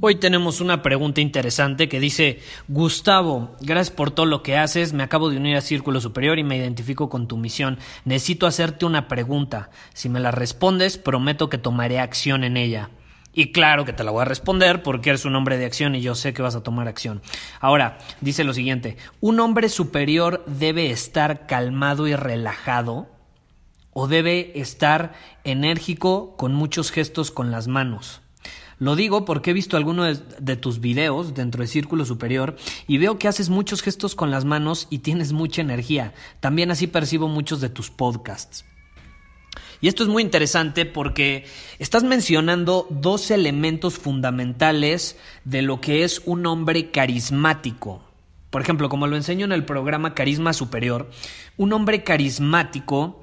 Hoy tenemos una pregunta interesante que dice, Gustavo, gracias por todo lo que haces, me acabo de unir a Círculo Superior y me identifico con tu misión. Necesito hacerte una pregunta. Si me la respondes, prometo que tomaré acción en ella. Y claro que te la voy a responder porque eres un hombre de acción y yo sé que vas a tomar acción. Ahora, dice lo siguiente, ¿un hombre superior debe estar calmado y relajado o debe estar enérgico con muchos gestos con las manos? Lo digo porque he visto algunos de, tus videos dentro de Círculo Superior y veo que haces muchos gestos con las manos y tienes mucha energía. También así percibo muchos de tus podcasts. Y esto es muy interesante porque estás mencionando dos elementos fundamentales de lo que es un hombre carismático. Por ejemplo, como lo enseño en el programa Carisma Superior, un hombre carismático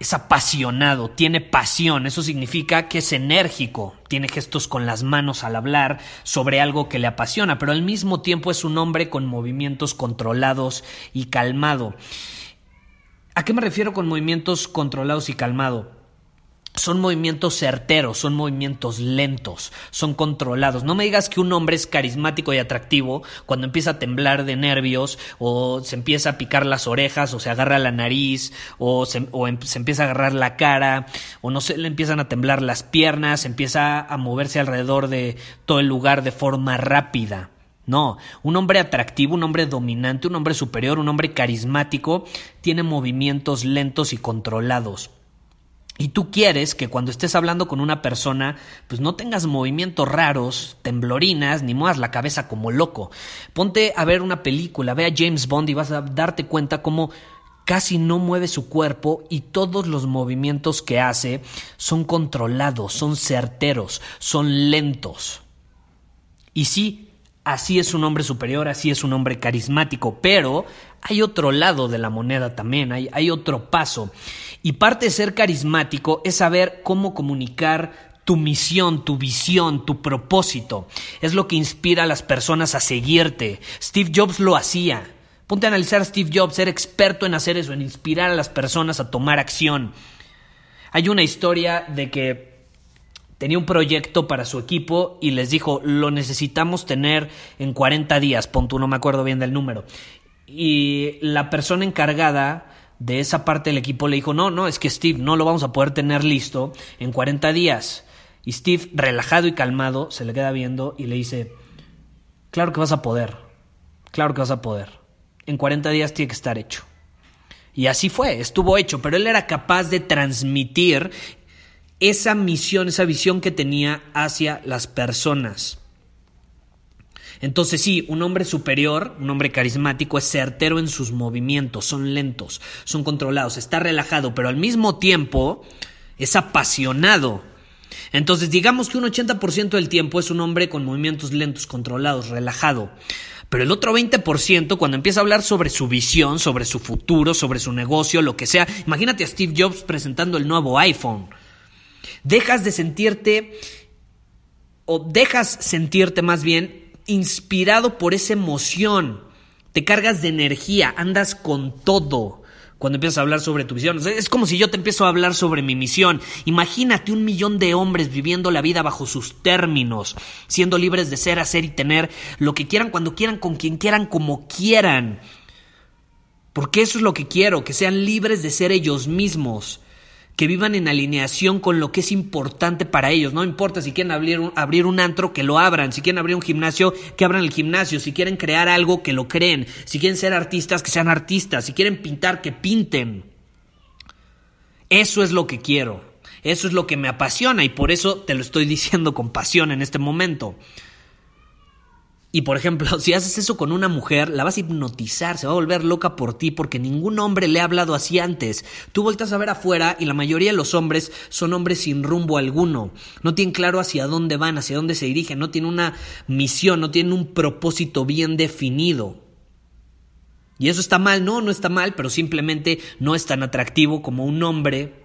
es apasionado, tiene pasión, eso significa que es enérgico, tiene gestos con las manos al hablar sobre algo que le apasiona, pero al mismo tiempo es un hombre con movimientos controlados y calmado. ¿A qué me refiero con movimientos controlados y calmado? Son movimientos certeros, son movimientos lentos, son controlados. No me digas que un hombre es carismático y atractivo cuando empieza a temblar de nervios o se empieza a picar las orejas o se agarra la nariz o se, em, empieza a agarrar la cara o no se le empiezan a temblar las piernas, empieza a moverse alrededor de todo el lugar de forma rápida. No, un hombre atractivo, un hombre dominante, un hombre superior, un hombre carismático tiene movimientos lentos y controlados. Y tú quieres que cuando estés hablando con una persona, pues no tengas movimientos raros, temblorinas, ni muevas la cabeza como loco. Ponte a ver una película, ve a James Bond y vas a darte cuenta cómo casi no mueve su cuerpo y todos los movimientos que hace son controlados, son certeros, son lentos. Y sí, así es un hombre superior, así es un hombre carismático, pero hay otro lado de la moneda también, hay, hay otro paso. Y parte de ser carismático es saber cómo comunicar tu misión, tu visión, tu propósito. Es lo que inspira a las personas a seguirte. Steve Jobs lo hacía. Ponte a analizar a Steve Jobs, ser experto en hacer eso, en inspirar a las personas a tomar acción. Hay una historia de que tenía un proyecto para su equipo y les dijo, lo necesitamos tener en 40 días, punto, no me acuerdo bien del número. Y la persona encargada de esa parte del equipo le dijo, no, no, es que Steve, no lo vamos a poder tener listo en 40 días. Y Steve, relajado y calmado, se le queda viendo y le dice, claro que vas a poder, claro que vas a poder. En 40 días tiene que estar hecho. Y así fue, estuvo hecho, pero él era capaz de transmitir esa misión, esa visión que tenía hacia las personas. Entonces sí, un hombre superior, un hombre carismático, es certero en sus movimientos, son lentos, son controlados, está relajado, pero al mismo tiempo es apasionado. Entonces digamos que un 80% del tiempo es un hombre con movimientos lentos, controlados, relajado. Pero el otro 20%, cuando empieza a hablar sobre su visión, sobre su futuro, sobre su negocio, lo que sea, imagínate a Steve Jobs presentando el nuevo iPhone. Dejas de sentirte, o dejas sentirte más bien inspirado por esa emoción, te cargas de energía, andas con todo cuando empiezas a hablar sobre tu visión. Es como si yo te empiezo a hablar sobre mi misión. Imagínate un millón de hombres viviendo la vida bajo sus términos, siendo libres de ser, hacer y tener lo que quieran, cuando quieran, con quien quieran, como quieran. Porque eso es lo que quiero, que sean libres de ser ellos mismos que vivan en alineación con lo que es importante para ellos. No importa si quieren abrir un, abrir un, antro, que lo abran. Si quieren abrir un gimnasio, que abran el gimnasio. Si quieren crear algo, que lo creen. Si quieren ser artistas, que sean artistas. Si quieren pintar, que pinten. Eso es lo que quiero. Eso es lo que me apasiona y por eso te lo estoy diciendo con pasión en este momento. Y por ejemplo, si haces eso con una mujer, la vas a hipnotizar, se va a volver loca por ti porque ningún hombre le ha hablado así antes. Tú vueltas a ver afuera y la mayoría de los hombres son hombres sin rumbo alguno. No tienen claro hacia dónde van, hacia dónde se dirigen, no tienen una misión, no tienen un propósito bien definido. Y eso está mal, no, no está mal, pero simplemente no es tan atractivo como un hombre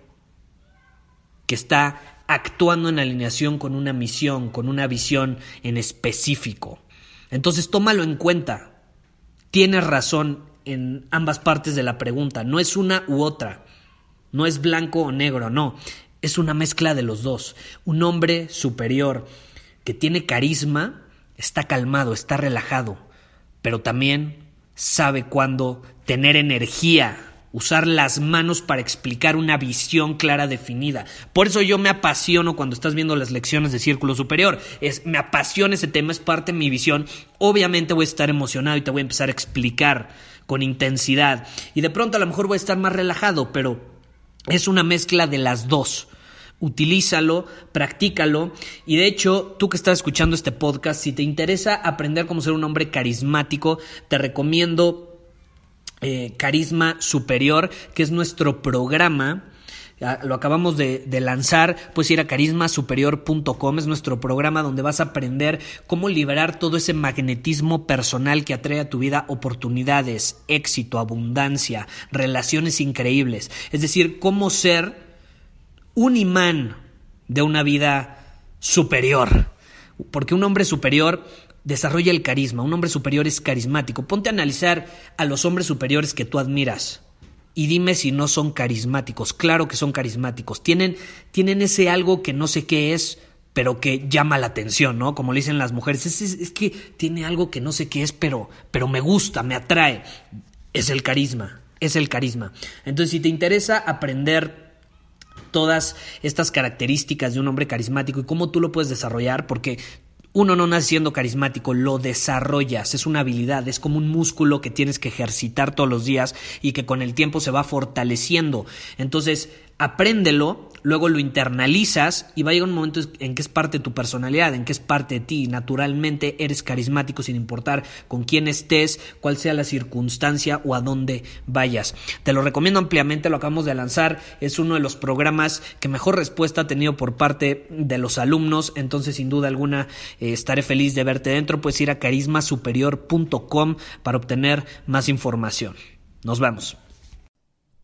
que está actuando en alineación con una misión, con una visión en específico. Entonces tómalo en cuenta. Tienes razón en ambas partes de la pregunta. No es una u otra. No es blanco o negro, no. Es una mezcla de los dos. Un hombre superior que tiene carisma está calmado, está relajado, pero también sabe cuándo tener energía usar las manos para explicar una visión clara definida. Por eso yo me apasiono cuando estás viendo las lecciones de Círculo Superior. Es, me apasiona ese tema, es parte de mi visión. Obviamente voy a estar emocionado y te voy a empezar a explicar con intensidad. Y de pronto a lo mejor voy a estar más relajado, pero es una mezcla de las dos. Utilízalo, practícalo y de hecho tú que estás escuchando este podcast, si te interesa aprender cómo ser un hombre carismático, te recomiendo eh, Carisma Superior, que es nuestro programa. Lo acabamos de, lanzar, puedes ir a carismasuperior.com, es nuestro programa donde vas a aprender cómo liberar todo ese magnetismo personal que atrae a tu vida oportunidades, éxito, abundancia, relaciones increíbles. Es decir, cómo ser un imán de una vida superior. Porque un hombre superior desarrolla el carisma. Un hombre superior es carismático. Ponte a analizar a los hombres superiores que tú admiras. Y dime si no son carismáticos. Claro que son carismáticos. Tienen, tienen ese algo que no sé qué es, pero que llama la atención, ¿no? Como le dicen las mujeres. Es, que tiene algo que no sé qué es, pero, pero me gusta, me atrae. Es el carisma. Es el carisma. Entonces, si te interesa aprender todas estas características de un hombre carismático y cómo tú lo puedes desarrollar, porque uno no nace siendo carismático, lo desarrollas, es una habilidad, es como un músculo que tienes que ejercitar todos los días y que con el tiempo se va fortaleciendo. Entonces, apréndelo, luego lo internalizas y va a llegar un momento en que es parte de tu personalidad, en que es parte de ti. Naturalmente eres carismático sin importar con quién estés, cuál sea la circunstancia o a dónde vayas. Te lo recomiendo ampliamente, lo acabamos de lanzar, es uno de los programas que mejor respuesta ha tenido por parte de los alumnos, entonces sin duda alguna eh, estaré feliz de verte dentro, puedes ir a carismasuperior.com para obtener más información. Nos vemos.